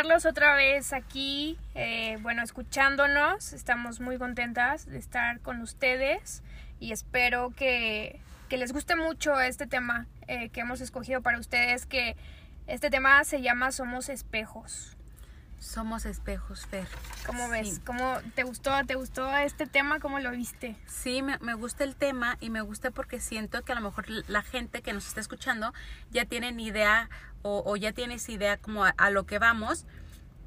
Tenerlos otra vez aquí, eh, bueno, escuchándonos. Estamos muy contentas de estar con ustedes y espero que, que les guste mucho este tema eh, que hemos escogido para ustedes, que este tema se llama Somos espejos. Somos espejos, Fer. ¿Cómo ves? ¿Cómo te gustó? ¿Te gustó este tema? ¿Cómo lo viste? Sí, me, me, gusta el tema y me gusta porque siento que a lo mejor la gente que nos está escuchando ya tienen idea o, o ya tienes idea como a, a, lo que vamos,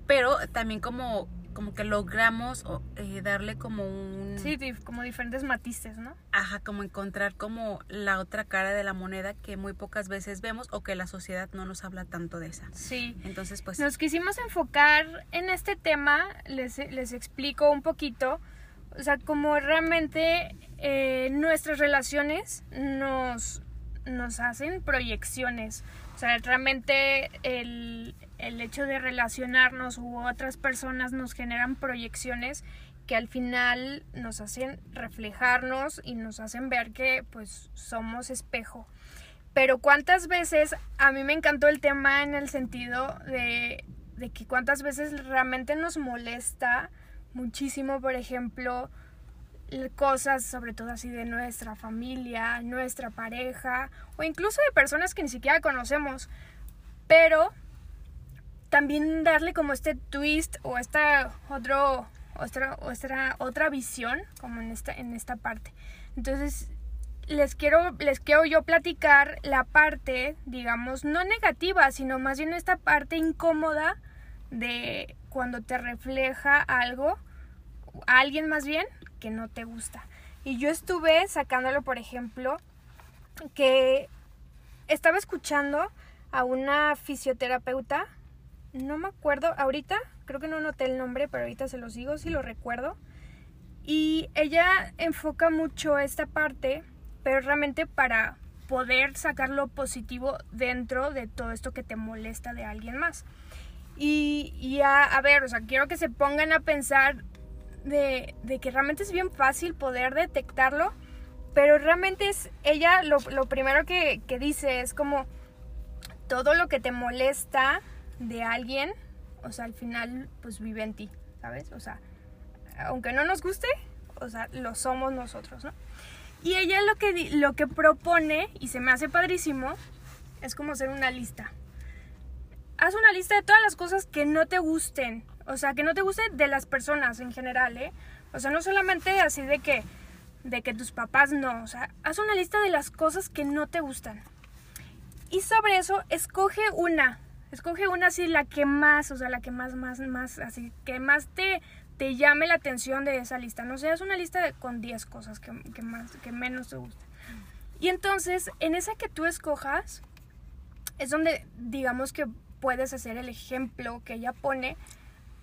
pero también como, como que logramos eh, darle como un... Sí, como diferentes matices, ¿no? Ajá, como encontrar como la otra cara de la moneda que muy pocas veces vemos o que la sociedad no nos habla tanto de esa. Sí. Entonces, pues... Nos quisimos enfocar en este tema, les, les explico un poquito, o sea, como realmente eh, nuestras relaciones nos, nos hacen proyecciones. O sea, realmente el, el hecho de relacionarnos u otras personas nos generan proyecciones que al final nos hacen reflejarnos y nos hacen ver que pues somos espejo. Pero cuántas veces, a mí me encantó el tema en el sentido de, de que cuántas veces realmente nos molesta muchísimo, por ejemplo, cosas sobre todo así de nuestra familia, nuestra pareja o incluso de personas que ni siquiera conocemos. Pero también darle como este twist o esta otro otra otra otra visión como en esta en esta parte. Entonces, les quiero les quiero yo platicar la parte, digamos, no negativa, sino más bien esta parte incómoda de cuando te refleja algo alguien más bien que no te gusta. Y yo estuve sacándolo, por ejemplo, que estaba escuchando a una fisioterapeuta, no me acuerdo, ahorita, creo que no noté el nombre, pero ahorita se los digo, si lo recuerdo. Y ella enfoca mucho esta parte, pero realmente para poder sacar lo positivo dentro de todo esto que te molesta de alguien más. Y, y a, a ver, o sea, quiero que se pongan a pensar de, de, que realmente es bien fácil poder detectarlo, pero realmente es ella lo, lo primero que, que, dice es como todo lo que te molesta de alguien, o sea, al final pues vive en ti, ¿sabes? O sea, aunque no nos guste, o sea, lo somos nosotros, ¿no? Y ella lo que, lo que propone, y se me hace padrísimo, es como hacer una lista. Haz una lista de todas las cosas que no te gusten, o sea, que no te guste de las personas en general, ¿eh? O sea, no solamente así de que de que tus papás no, o sea, haz una lista de las cosas que no te gustan. Y sobre eso escoge una, escoge una así la que más, o sea, la que más más más así que más te te llame la atención de esa lista. No sé, haz una lista de, con 10 cosas que, que más que menos te gustan. Y entonces, en esa que tú escojas es donde digamos que puedes hacer el ejemplo que ella pone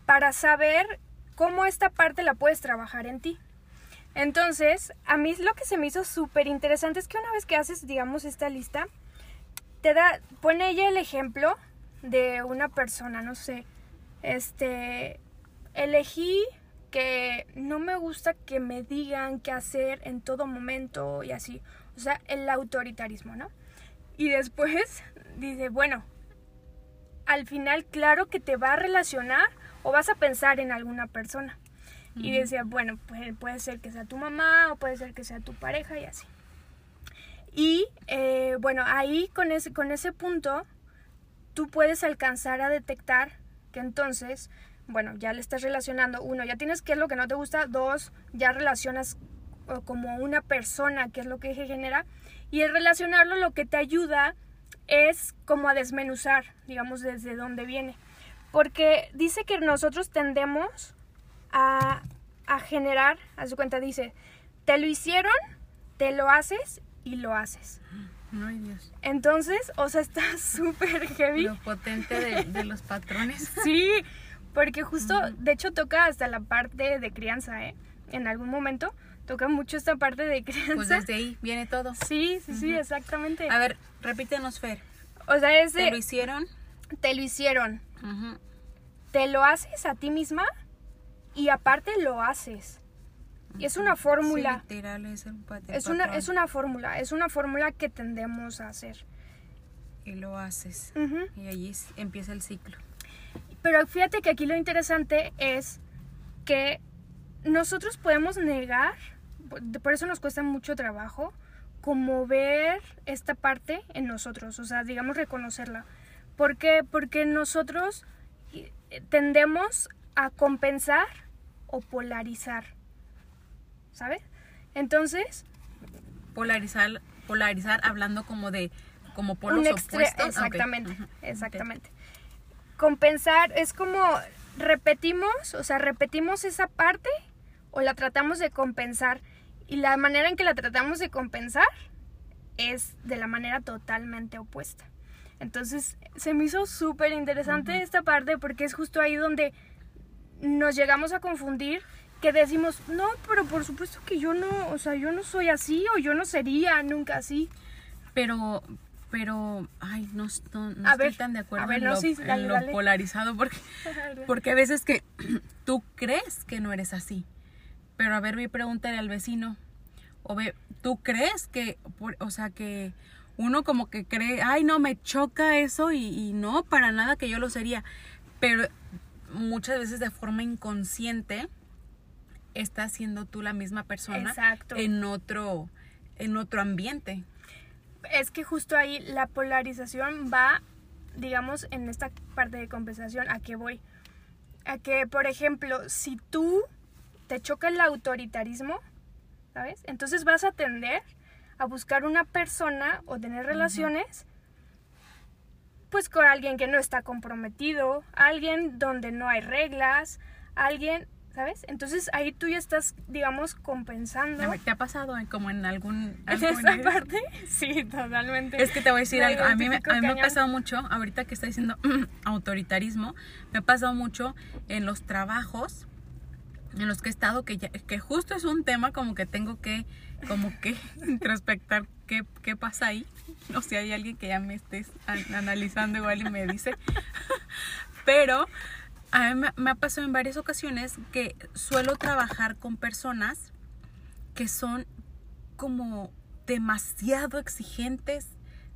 para saber cómo esta parte la puedes trabajar en ti. Entonces, a mí lo que se me hizo súper interesante es que una vez que haces, digamos, esta lista, te da, pone ella el ejemplo de una persona, no sé, este, elegí que no me gusta que me digan qué hacer en todo momento y así, o sea, el autoritarismo, ¿no? Y después dice, bueno, al final claro que te va a relacionar o vas a pensar en alguna persona. Uh -huh. Y decía, bueno, puede, puede, ser que sea tu mamá o puede ser que sea tu pareja y así. Y eh, bueno, ahí con ese, con ese punto tú puedes alcanzar a detectar que entonces, bueno, ya le estás relacionando, uno, ya tienes qué es lo que no te gusta, dos, ya relacionas como una persona, qué es lo que genera, y el relacionarlo lo que te ayuda es como a desmenuzar, digamos, desde dónde viene porque dice que nosotros tendemos a, a generar, a su cuenta dice, te lo hicieron, te lo haces y lo haces. Ay, Dios. Entonces, o sea, está súper heavy. Lo potente de, de, los patrones. Sí, Porque justo, de hecho, toca hasta la parte de crianza, ¿eh? En algún momento toca mucho esta parte de crianza. Pues desde ahí viene todo. Sí, sí, sí, exactamente. A ver, repítenos, Fer. o sea, es de, ¿Te lo hicieron? te lo hicieron, te lo haces a ti misma y aparte lo haces. Y es una fórmula. Sí, literal, es el una, es una fórmula, es una fórmula que tendemos a hacer. Y lo haces. Y allí empieza el ciclo. Pero fíjate que aquí lo interesante es que nosotros podemos negar, por- por eso nos cuesta mucho trabajo, como ver esta parte en nosotros, o sea, digamos reconocerla. ¿Por qué? Porque nosotros eh, tendemos a compensar o polarizar, ¿sabes? Entonces, Polarizar, polarizar hablando como de como polos opuestos. Ok. Exactamente, exactamente. Compensar es como repetimos, o sea, repetimos esa parte o la tratamos de compensar. Y la manera en que la tratamos de compensar es de la manera totalmente opuesta. Entonces, se me hizo súper interesante esta parte porque es justo ahí donde nos llegamos a confundir que decimos, no, pero por supuesto que yo no, o sea, yo no soy así o yo no sería nunca así. Pero, pero, ay, no, no, no A estoy ver, tan de acuerdo a ver, en, no, lo, sí, en lo dale. polarizado porque, porque a veces que tú crees que no eres así. Pero a ver, ve y pregúntale al vecino. O ve, tú crees que, por- o sea, que uno como que cree, ay, no, me choca eso y, y no, para nada que yo lo sería. Pero muchas veces de forma inconsciente estás siendo tú la misma persona Exacto. en otro en otro ambiente. es que justo ahí la polarización va, digamos, en esta parte de compensación. ¿A qué voy? A que, por ejemplo, si tú te choca el autoritarismo, ¿sabes? Entonces vas a tender a buscar una persona o tener relaciones, pues con alguien que no está comprometido, alguien donde no hay reglas, alguien, ¿sabes? Entonces ahí tú ya estás, digamos, compensando. ¿Te ha pasado como en algún... ¿En esta parte? Sí, totalmente. Es que te voy a decir Me algo. A mí, me, a mí me ha pasado mucho, ahorita que está diciendo autoritarismo, me ha pasado mucho en los trabajos en los que he estado, que, ya- que justo es un tema como que tengo que, como que introspectar qué, qué pasa ahí. O si hay alguien que ya me estés an- analizando igual y me dice. Pero a mí me, ha pasado en varias ocasiones que suelo trabajar con personas que son como demasiado exigentes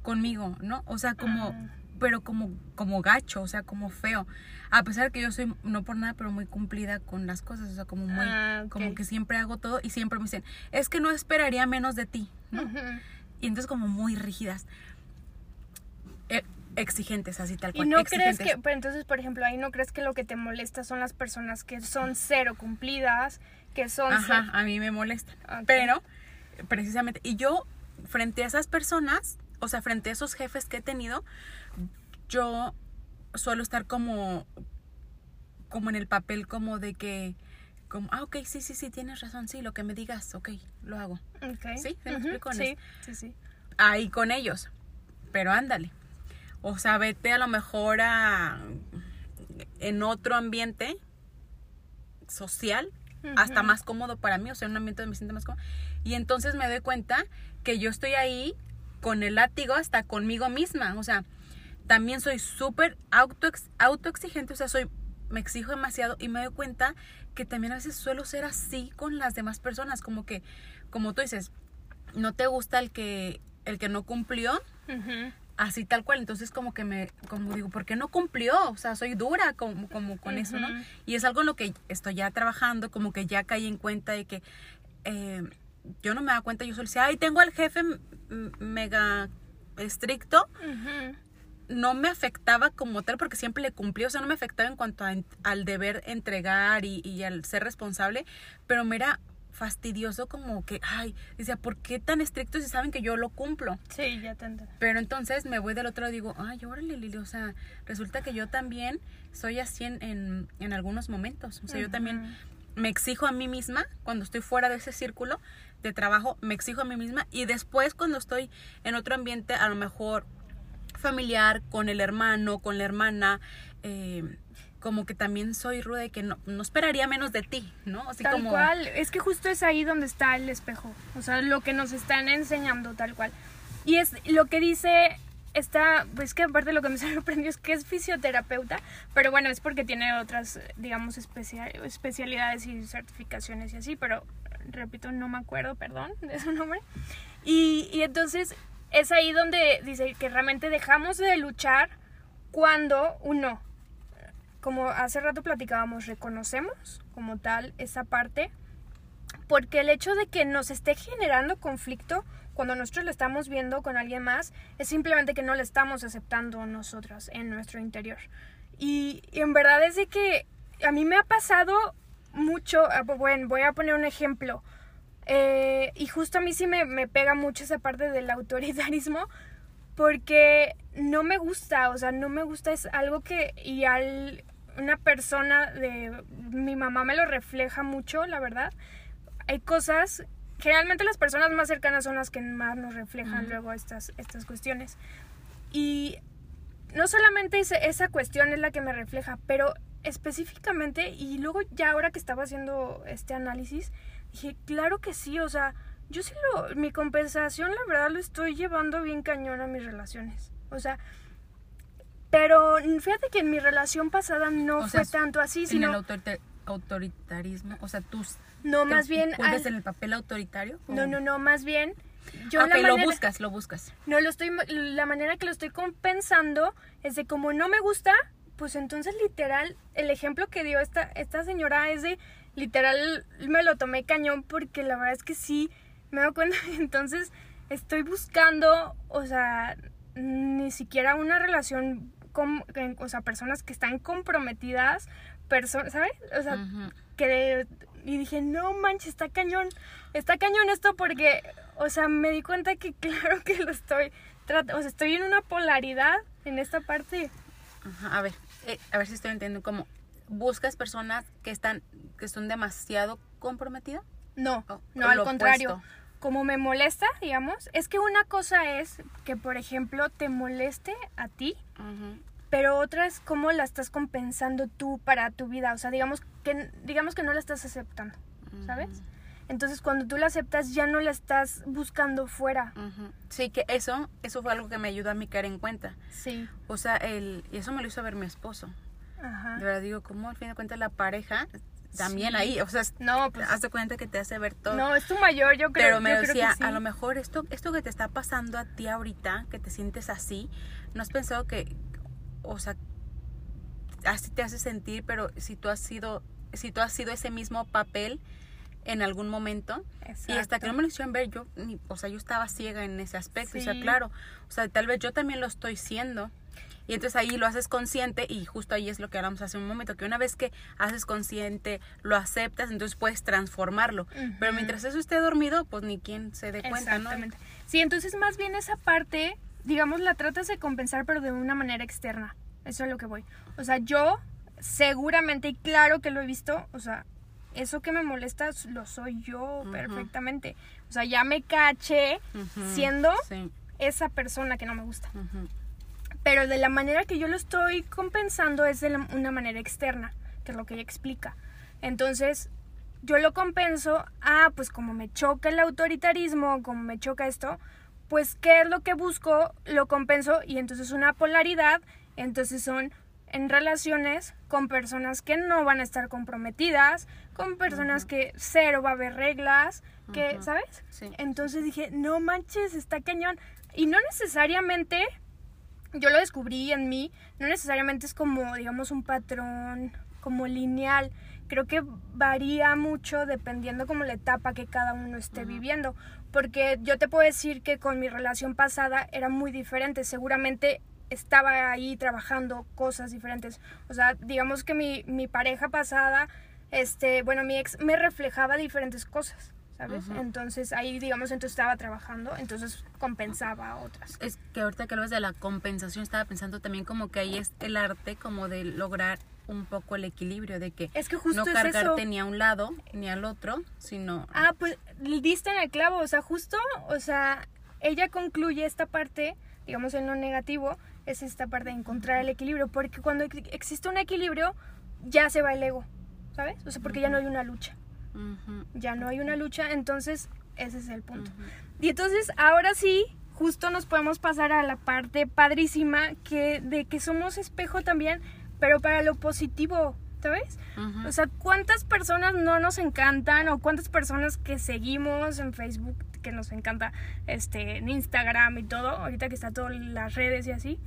conmigo, ¿no? O sea, como, Ah. pero como, como gacho, o sea, como feo. A pesar que yo soy, no por nada, pero muy cumplida con las cosas, o sea, como muy, Ah, como que siempre hago todo y siempre me dicen, es que no esperaría menos de ti, ¿no? Y entonces como muy rígidas. Exigentes, así tal Y cual. no crees exigentes. que, pero entonces, por ejemplo, ahí no crees que lo que te molesta son las personas que son cero cumplidas, que son Ajá, cero- a mí me molestan. Pero, precisamente, y yo, frente a esas personas, o sea, frente a esos jefes que he tenido, yo suelo estar como, como en el papel como de que, como, ah, ok, sí, sí, sí, tienes razón, sí, lo que me digas, ok, lo hago. Ok. ¿Sí? ¿Se me en Sí, eso? sí, sí. Ahí con ellos, pero ándale. O sea, vete a lo mejor a, en otro ambiente social, hasta más cómodo para mí, o sea, en un ambiente donde me siento más cómodo. Y entonces me doy cuenta que yo estoy ahí con el látigo hasta conmigo misma, o sea, también soy súper auto, autoexigente, o sea, soy, me exijo demasiado y me doy cuenta que también a veces suelo ser así con las demás personas, como que, como tú dices, no te gusta el que, el que no cumplió. Así tal cual. Entonces como que me, como digo, ¿por qué no cumplió? O sea, soy dura como, como con eso, ¿no? Y es algo en lo que estoy ya trabajando, como que ya caí en cuenta de que eh, yo no me da cuenta, yo solo decía, ay, tengo al jefe mega estricto, no me afectaba como tal porque siempre le cumplí, o sea, no me afectaba en cuanto a al deber entregar y, y al ser responsable, pero me era fastidioso como que, ay, decía, ¿por qué tan estricto si saben que yo lo cumplo? Sí, ya te entiendo. Pero entonces me voy del otro lado y digo, ay, órale, Lili, o sea, resulta que yo también soy así en, en, en algunos momentos. O sea, yo también me exijo a mí misma cuando estoy fuera de ese círculo de trabajo, me exijo a mí misma y después cuando estoy en otro ambiente, a lo mejor familiar, con el hermano, con la hermana, eh, como que también soy ruda y que no, no esperaría menos de ti, ¿no? Así tal como... cual. Es que justo es ahí donde está el espejo. O sea, lo que nos están enseñando tal cual. Y es lo que dice esta, pues que aparte lo que me sorprendió es que es fisioterapeuta, pero bueno, es porque tiene otras, digamos, especia- especialidades y certificaciones y así, pero repito, no me acuerdo, perdón, de su nombre. Y, y entonces es ahí donde dice que realmente dejamos de luchar cuando uno, como hace rato platicábamos, reconocemos como tal esa parte, porque el hecho de que nos esté generando conflicto cuando nosotros lo estamos viendo con alguien más es simplemente que no lo estamos aceptando nosotras en nuestro interior. Y, y en verdad es de que a mí me ha pasado mucho, ah, bueno, voy a poner un ejemplo. Eh, y justo a mí sí me, me pega mucho esa parte del autoritarismo porque no me gusta, o sea, no me gusta, es algo que y al una persona de mi mamá me lo refleja mucho, la verdad. Hay cosas, generalmente las personas más cercanas son las que más nos reflejan luego estas estas cuestiones. Y no solamente esa, esa cuestión es la que me refleja, pero específicamente, y luego ya ahora que estaba haciendo este análisis, dije, claro que sí, o sea, yo sí lo, mi compensación la verdad lo estoy llevando bien cañón a mis relaciones. O sea, pero fíjate que en mi relación pasada no O fue sea, tanto así, En sino... el autorita- autoritarismo, o sea, tú... No, más bien... al- en el papel autoritario? No, o- no, no, más bien... Yo Ah, ok, la lo buscas, lo buscas. No, lo estoy, la manera que lo estoy compensando es de como no me gusta, pues entonces literal, el ejemplo que dio esta, esta señora es de, literal, me lo tomé cañón porque la verdad es que sí, me doy cuenta, entonces estoy buscando, o sea, ni siquiera una relación o sea, personas que están comprometidas, personas, ¿sabes? O sea, que y dije, no manches, está cañón, está cañón esto porque, o sea, me di cuenta que claro que lo estoy o sea, estoy en una polaridad en esta parte. Ajá, a ver, eh, a ver si estoy entendiendo como buscas personas que están que son demasiado comprometidas. No, O- no, al contrario. opuesto. Como me molesta, digamos, es que una cosa es que, por ejemplo, te moleste a ti, pero otra es cómo la estás compensando tú para tu vida. O sea, digamos que, digamos que no la estás aceptando, ¿sabes? Entonces, cuando tú la aceptas, ya no la estás buscando fuera. Sí, que eso, eso fue algo que me ayudó a mí caer en cuenta. Sí. O sea, el, y eso me lo hizo ver mi esposo. Ajá. De verdad digo, como al fin de cuentas la pareja también Sí. ahí, o sea, No, pues haz de cuenta que te hace ver todo. No, es tu mayor, yo creo. Pero me decía, sí. a lo mejor esto, esto que te está pasando a ti ahorita, que te sientes así, no has pensado que, o sea, así te hace sentir, pero si tú has sido, si tú has sido ese mismo papel en algún momento, y hasta que no me lo hicieron ver, yo, ni- o sea, yo estaba ciega en ese aspecto, o sea, claro, o sea, tal vez yo también lo estoy siendo. Y entonces ahí lo haces consciente y justo ahí es lo que hablamos hace un momento, que una vez que haces consciente, lo aceptas, entonces puedes transformarlo. Pero mientras eso esté dormido, pues ni quien se dé cuenta, ¿no? Exactamente. Sí, entonces más bien esa parte, digamos, la tratas de compensar, pero de una manera externa. Eso es lo que voy. O sea, yo seguramente, y claro que lo he visto, o sea, eso que me molesta lo soy yo perfectamente. O sea, ya me caché siendo Sí. esa persona que no me gusta. Pero de la manera que yo lo estoy compensando es de la- una manera externa, que es lo que ella explica. Entonces, yo lo compenso, ah, pues como me choca el autoritarismo, como me choca esto, pues ¿qué es lo que busco? Lo compenso y entonces una polaridad, entonces son en relaciones con personas que no van a estar comprometidas, con personas que cero va a haber reglas, que. ¿sabes? Sí. Entonces dije, no manches, está cañón. Y no necesariamente, yo lo descubrí en mí, no necesariamente es como, digamos, un patrón como lineal. Creo que varía mucho dependiendo como la etapa que cada uno esté viviendo. Porque yo te puedo decir que con mi relación pasada era muy diferente. Seguramente estaba ahí trabajando cosas diferentes. O sea, digamos que mi, mi pareja pasada, este, bueno, mi ex me reflejaba diferentes cosas. ¿Sabes? Ujú. Entonces ahí, digamos, entonces estaba trabajando, entonces compensaba otras. Es que ahorita que hablas de la compensación, estaba pensando también como que ahí es el arte como de lograr un poco el equilibrio, de que Es que justo no es cargarte eso. ni a un lado ni al otro, sino... Ah, pues diste en el clavo, o sea, justo, o sea, ella concluye esta parte, digamos en lo negativo, es esta parte de encontrar el equilibrio, porque cuando ex- existe un equilibrio ya se va el ego, ¿sabes? O sea, porque ya no hay una lucha, Ya no hay una lucha, entonces ese es el punto. Y entonces ahora sí, justo nos podemos pasar a la parte padrísima que de que somos espejo también, pero para lo positivo, ¿sabes? O sea, ¿cuántas personas no nos encantan o cuántas personas que seguimos en Facebook que nos encanta este en Instagram y todo, ahorita que está todas las redes y así?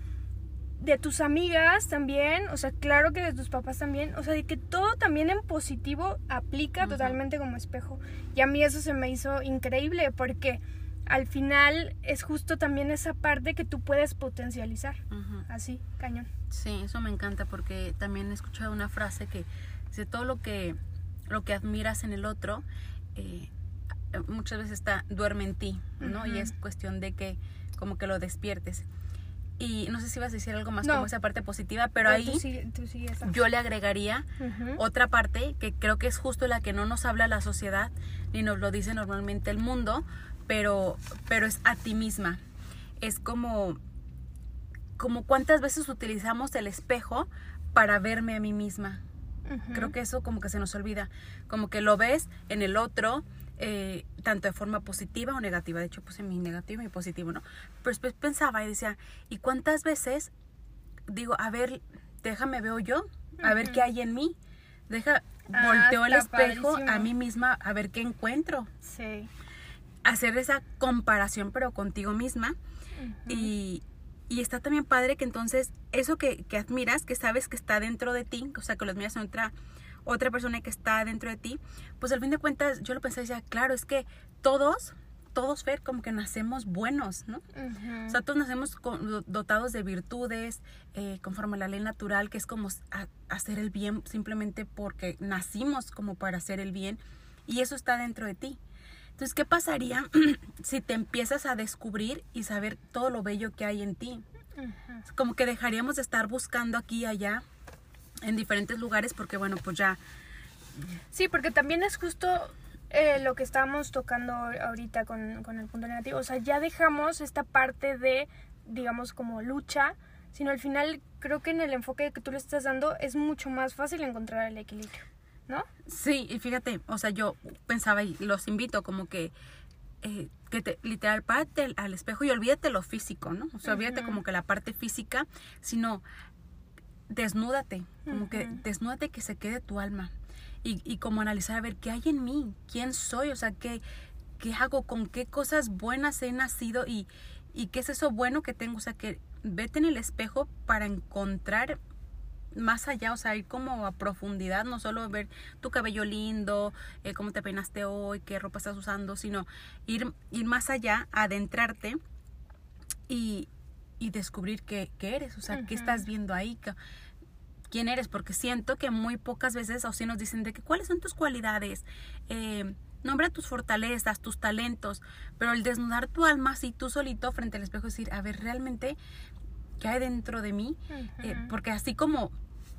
De tus amigas también, o sea, claro que de tus papás también, o sea, de que todo también en positivo aplica totalmente como espejo. Y a mí eso se me hizo increíble porque al final es justo también esa parte que tú puedes potencializar. Así, cañón. Sí, eso me encanta porque también he escuchado una frase que dice todo lo que lo que admiras en el otro eh, muchas veces está duerme en ti, ¿no? Y es cuestión de que como que lo despiertes. Y no sé si vas a decir algo más No. como esa parte positiva, pero ahí sigue- tú sigue esa. yo le agregaría otra parte que creo que es justo la que no nos habla la sociedad ni nos lo dice normalmente el mundo, pero pero es a ti misma. Es como como cuántas veces utilizamos el espejo para verme a mí misma. Creo que eso como que se nos olvida, como que lo ves en el otro, eh, tanto de forma positiva o negativa. De hecho, puse mi negativo y mi positivo, ¿no? Pero después pensaba y decía, ¿y cuántas veces digo, a ver, déjame veo yo, a ver qué hay en mí? Deja, Ah, volteo el espejo a mí misma a ver qué encuentro. Sí. Hacer esa comparación, pero contigo misma. Y, y está también padre que entonces eso que, que admiras, que sabes que está dentro de ti, o sea, que lo admiras en otra, otra persona que está dentro de ti, pues al fin de cuentas yo lo pensé y decía, claro, es que todos, todos, Fer, como que nacemos buenos, ¿no? Ujú. O sea, todos nacemos dotados de virtudes, eh, conforme a la ley natural, que es como a- hacer el bien simplemente porque nacimos como para hacer el bien, y eso está dentro de ti. Entonces, ¿qué pasaría si te empiezas a descubrir y saber todo lo bello que hay en ti? Ujú. Como que dejaríamos de estar buscando aquí y allá en diferentes lugares porque, bueno, pues ya... Sí, porque también es justo eh, lo que estábamos tocando ahorita con, con el punto negativo. O sea, ya dejamos esta parte de, digamos, como lucha, sino al final creo que en el enfoque que tú le estás dando es mucho más fácil encontrar el equilibrio, ¿no? Sí, y fíjate, o sea, yo pensaba y los invito como que, eh, que te, literal, párate al, al espejo y olvídate lo físico, ¿no? O sea, olvídate Ujú. como que la parte física, sino desnúdate, como que desnúdate que se quede tu alma. Y, y como analizar a ver qué hay en mí, quién soy, o sea, qué, qué hago, con qué cosas buenas he nacido y, y qué es eso bueno que tengo. O sea, que vete en el espejo para encontrar más allá, o sea, ir como a profundidad, no solo ver tu cabello lindo, eh, cómo te peinaste hoy, qué ropa estás usando, sino ir, ir más allá, adentrarte y, y descubrir qué, qué eres, o sea, qué estás viendo ahí, quién eres, porque siento que muy pocas veces o sí nos dicen de que cuáles son tus cualidades, eh, nombra tus fortalezas, tus talentos, pero el desnudar tu alma así tú solito frente al espejo, decir, a ver, realmente, ¿qué hay dentro de mí? Eh, porque así como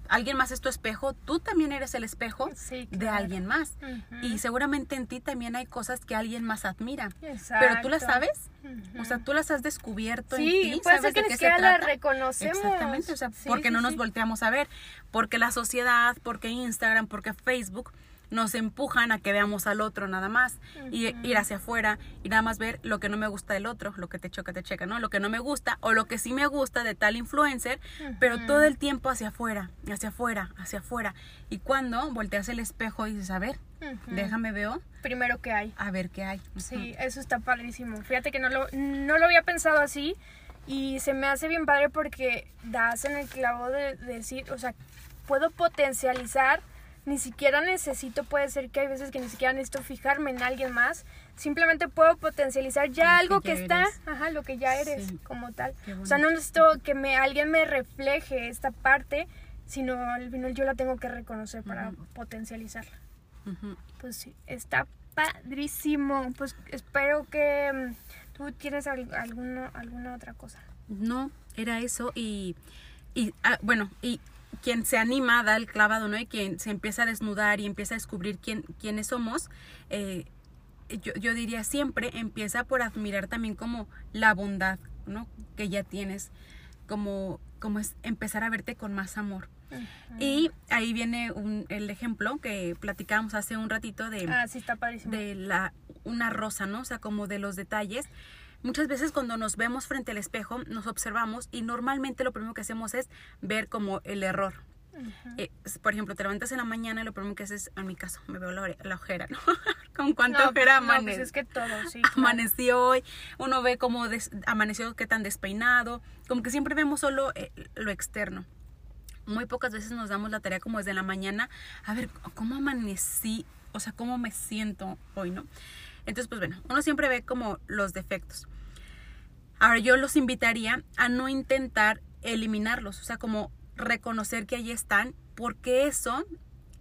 alguien más es tu espejo, tú también eres el espejo Sí, de alguien más. Y seguramente en ti también hay cosas que alguien más admira. Exacto. Pero tú las sabes, o sea, tú las has descubierto en Sí, ti, puede sabes ser que de ni qué se siquiera la trata. reconocemos. Exactamente, o sea, Sí, porque no nos volteamos a ver, porque la sociedad, porque Instagram, porque Facebook nos empujan a que veamos al otro nada más y ir hacia afuera y nada más ver lo que no me gusta del otro, lo que te choca, te checa, ¿no? Lo que no me gusta o lo que sí me gusta de tal influencer, pero todo el tiempo hacia afuera, hacia afuera, hacia afuera. Y cuando volteas el espejo y dices, a ver, déjame veo, Primero que hay. a ver qué hay. Sí, eso está padrísimo. Fíjate que no lo, no lo había pensado así y se me hace bien padre porque das en el clavo de, de decir, o sea, puedo potencializar, ni siquiera necesito, puede ser que hay veces que ni siquiera necesito fijarme en alguien más, simplemente puedo potencializar ya Lo algo que está, ajá, lo que ya eres Sí. como tal. O sea, no necesito que me alguien me refleje esta parte, sino al final yo la tengo que reconocer para Ujú. potencializarla. Pues sí, está padrísimo. Pues espero que mm, tú tienes al- alguna, alguna otra cosa. No, era eso y, y ah, bueno, y quien se anima da el clavado, ¿no? Y quien se empieza a desnudar y empieza a descubrir quién, quiénes somos, eh, yo, yo diría siempre empieza por admirar también como la bondad, ¿no? Que ya tienes. como, como es empezar a verte con más amor. Y ahí viene un, el ejemplo que platicábamos hace un ratito de, Ah, sí, está padrísimo. de la, una rosa, ¿no? O sea, como de los detalles. Muchas veces cuando nos vemos frente al espejo, nos observamos y normalmente lo primero que hacemos es ver como el error. Eh, s- por ejemplo, te levantas en la mañana y lo primero que haces, en mi caso, me veo la, la ojera, ¿no? con cuánta no, ojera no, pues es que todo, sí. claro. amaneció hoy, uno ve cómo des- amaneció, qué tan despeinado, como que siempre vemos solo eh, lo externo. Muy pocas veces nos damos la tarea como desde la mañana, a ver, ¿cómo amanecí? O sea, ¿cómo me siento hoy, no? Entonces, pues bueno, uno siempre ve como los defectos. Ahora, yo los invitaría a no intentar eliminarlos, o sea, como reconocer que ahí están, porque eso,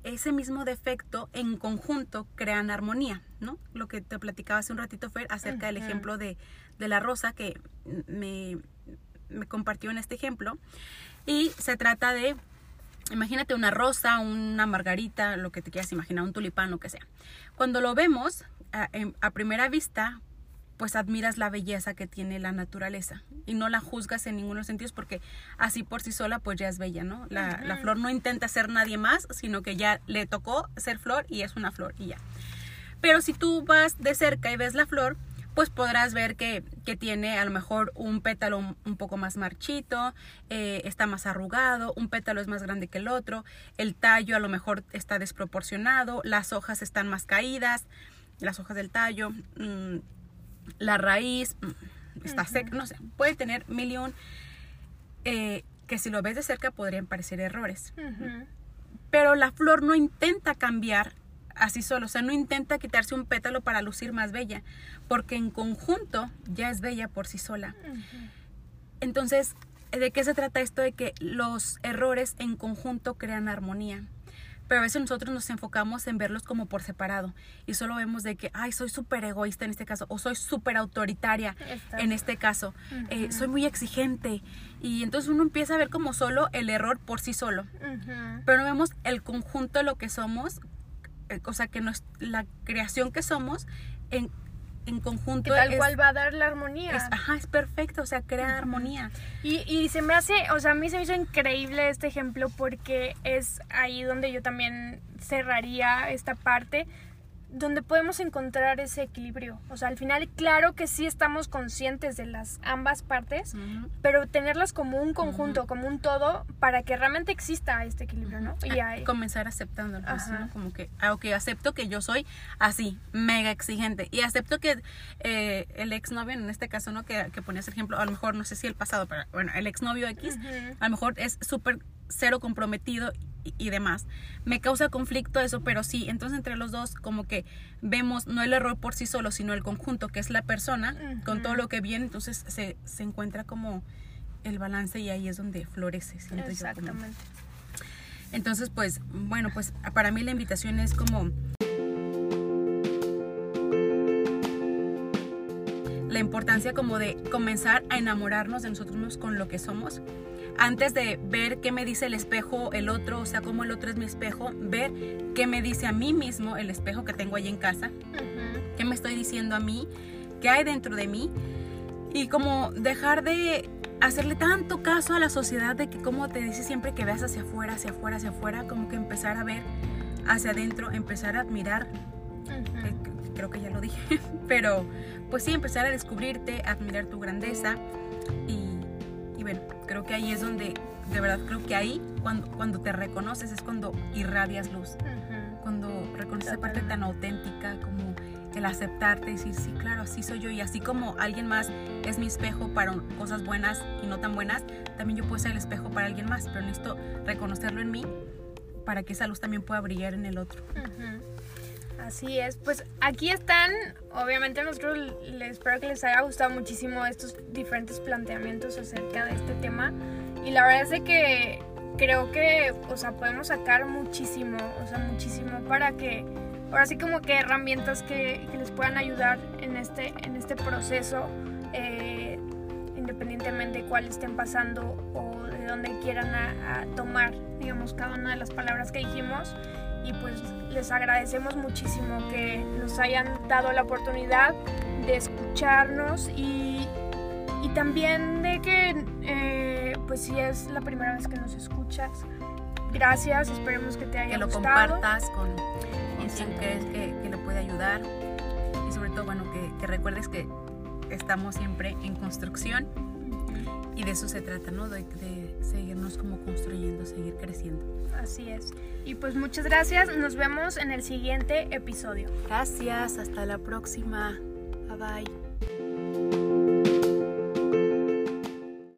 ese mismo defecto en conjunto crean armonía, ¿no? Lo que te platicaba hace un ratito, Fer, acerca del ejemplo de, de la rosa que me, me compartió en este ejemplo. Y se trata de, imagínate una rosa, una margarita, lo que te quieras imaginar, un tulipán, lo que sea. Cuando lo vemos a, en- a primera vista, pues admiras la belleza que tiene la naturaleza y no la juzgas en ninguno de los sentidos porque así por sí sola pues ya es bella, ¿no? La, flor no intenta ser nadie más, sino que ya le tocó ser flor y es una flor y ya. Pero si tú vas de cerca y ves la flor, pues podrás ver que, que tiene a lo mejor un pétalo un, un poco más marchito, eh, está más arrugado, un pétalo es más grande que el otro, el tallo a lo mejor está desproporcionado, las hojas están más caídas, las hojas del tallo, mm, la raíz mm, está seca, no sé, puede tener mil y un, eh, que si lo ves de cerca podrían parecer errores pero la flor no intenta cambiar así solo, o sea, no intenta quitarse un pétalo para lucir más bella, porque en conjunto ya es bella por sí sola. Entonces, ¿de qué se trata esto? De que los errores en conjunto crean armonía. Pero a veces nosotros nos enfocamos en verlos como por separado y solo vemos de que, ay, soy súper egoísta en este caso o soy súper autoritaria en este caso, eh, soy muy exigente y entonces uno empieza a ver como solo el error por sí solo. Pero no vemos el conjunto de lo que somos, eh, o sea, que nos, la creación que somos en, en Que conjunto tal es, cual va a dar la armonía. es- ajá, es perfecto, o sea, crea armonía. Y, y se me hace, o sea, a mí se me hizo increíble este ejemplo porque es ahí donde yo también cerraría esta parte, donde podemos encontrar ese equilibrio. O sea, al final, claro que sí estamos conscientes de las ambas partes, pero tenerlas como un conjunto, como un todo, para que realmente exista este equilibrio, ¿no? Y Ah, hay, Comenzar aceptándolo, Ajá. ¿no? Como que, ah, ok, acepto que yo soy así, mega exigente. Y acepto que eh, el exnovio, en este caso, ¿no? Que, que ponías el ejemplo, a lo mejor, no sé si el pasado, pero bueno, el exnovio X, a lo mejor es súper cero comprometido y, y demás. Me causa conflicto eso, pero sí, entonces entre los dos como que vemos no el error por sí solo, sino el conjunto, que es la persona, con todo lo que viene, entonces se, se encuentra como el balance y ahí es donde florece, yo. Exactamente. entonces, pues, bueno, pues para mí la invitación es como la importancia como de comenzar a enamorarnos de nosotros mismos con lo que somos. Antes de ver qué me dice el espejo, el otro, o sea, cómo el otro es mi espejo, ver qué me dice a mí mismo el espejo que tengo ahí en casa, qué me estoy diciendo a mí, qué hay dentro de mí y como dejar de hacerle tanto caso a la sociedad de que como te dice siempre que veas hacia afuera, hacia afuera, hacia afuera, como que empezar a ver hacia adentro, empezar a admirar, que- creo que ya lo dije, pero pues sí, empezar a descubrirte, admirar tu grandeza y, creo que ahí es donde, de verdad creo que ahí, cuando, cuando te reconoces es cuando irradias luz Ujú. cuando reconoces esa parte tan auténtica como el aceptarte, decir, sí, claro, así soy yo y así como alguien más es mi espejo para cosas buenas y no tan buenas, también yo puedo ser el espejo para alguien más, pero necesito reconocerlo en mí para que esa luz también pueda brillar en el otro. Ujú. Así es, pues aquí están, obviamente nosotros les espero que les haya gustado muchísimo estos diferentes planteamientos acerca de este tema. Y la verdad es que creo que, o sea, podemos sacar muchísimo, o sea, muchísimo para que, ahora sí como que herramientas que, que les puedan ayudar en este, en este proceso, eh, independientemente de cuál estén pasando o de dónde quieran a- a tomar, digamos, cada una de las palabras que dijimos y pues les agradecemos muchísimo que nos hayan dado la oportunidad de escucharnos y, y también de que eh, pues si es la primera vez que nos escuchas, gracias, esperemos que te haya que lo gustado. compartas con, con quien crees que, que le puede ayudar y sobre todo, bueno, que, que recuerdes que estamos siempre en construcción y de eso se trata, ¿no? De, de seguirnos como construyendo, seguir creciendo. Así es. Y pues muchas gracias, nos vemos en el siguiente episodio. Gracias, hasta la próxima. Bye bye.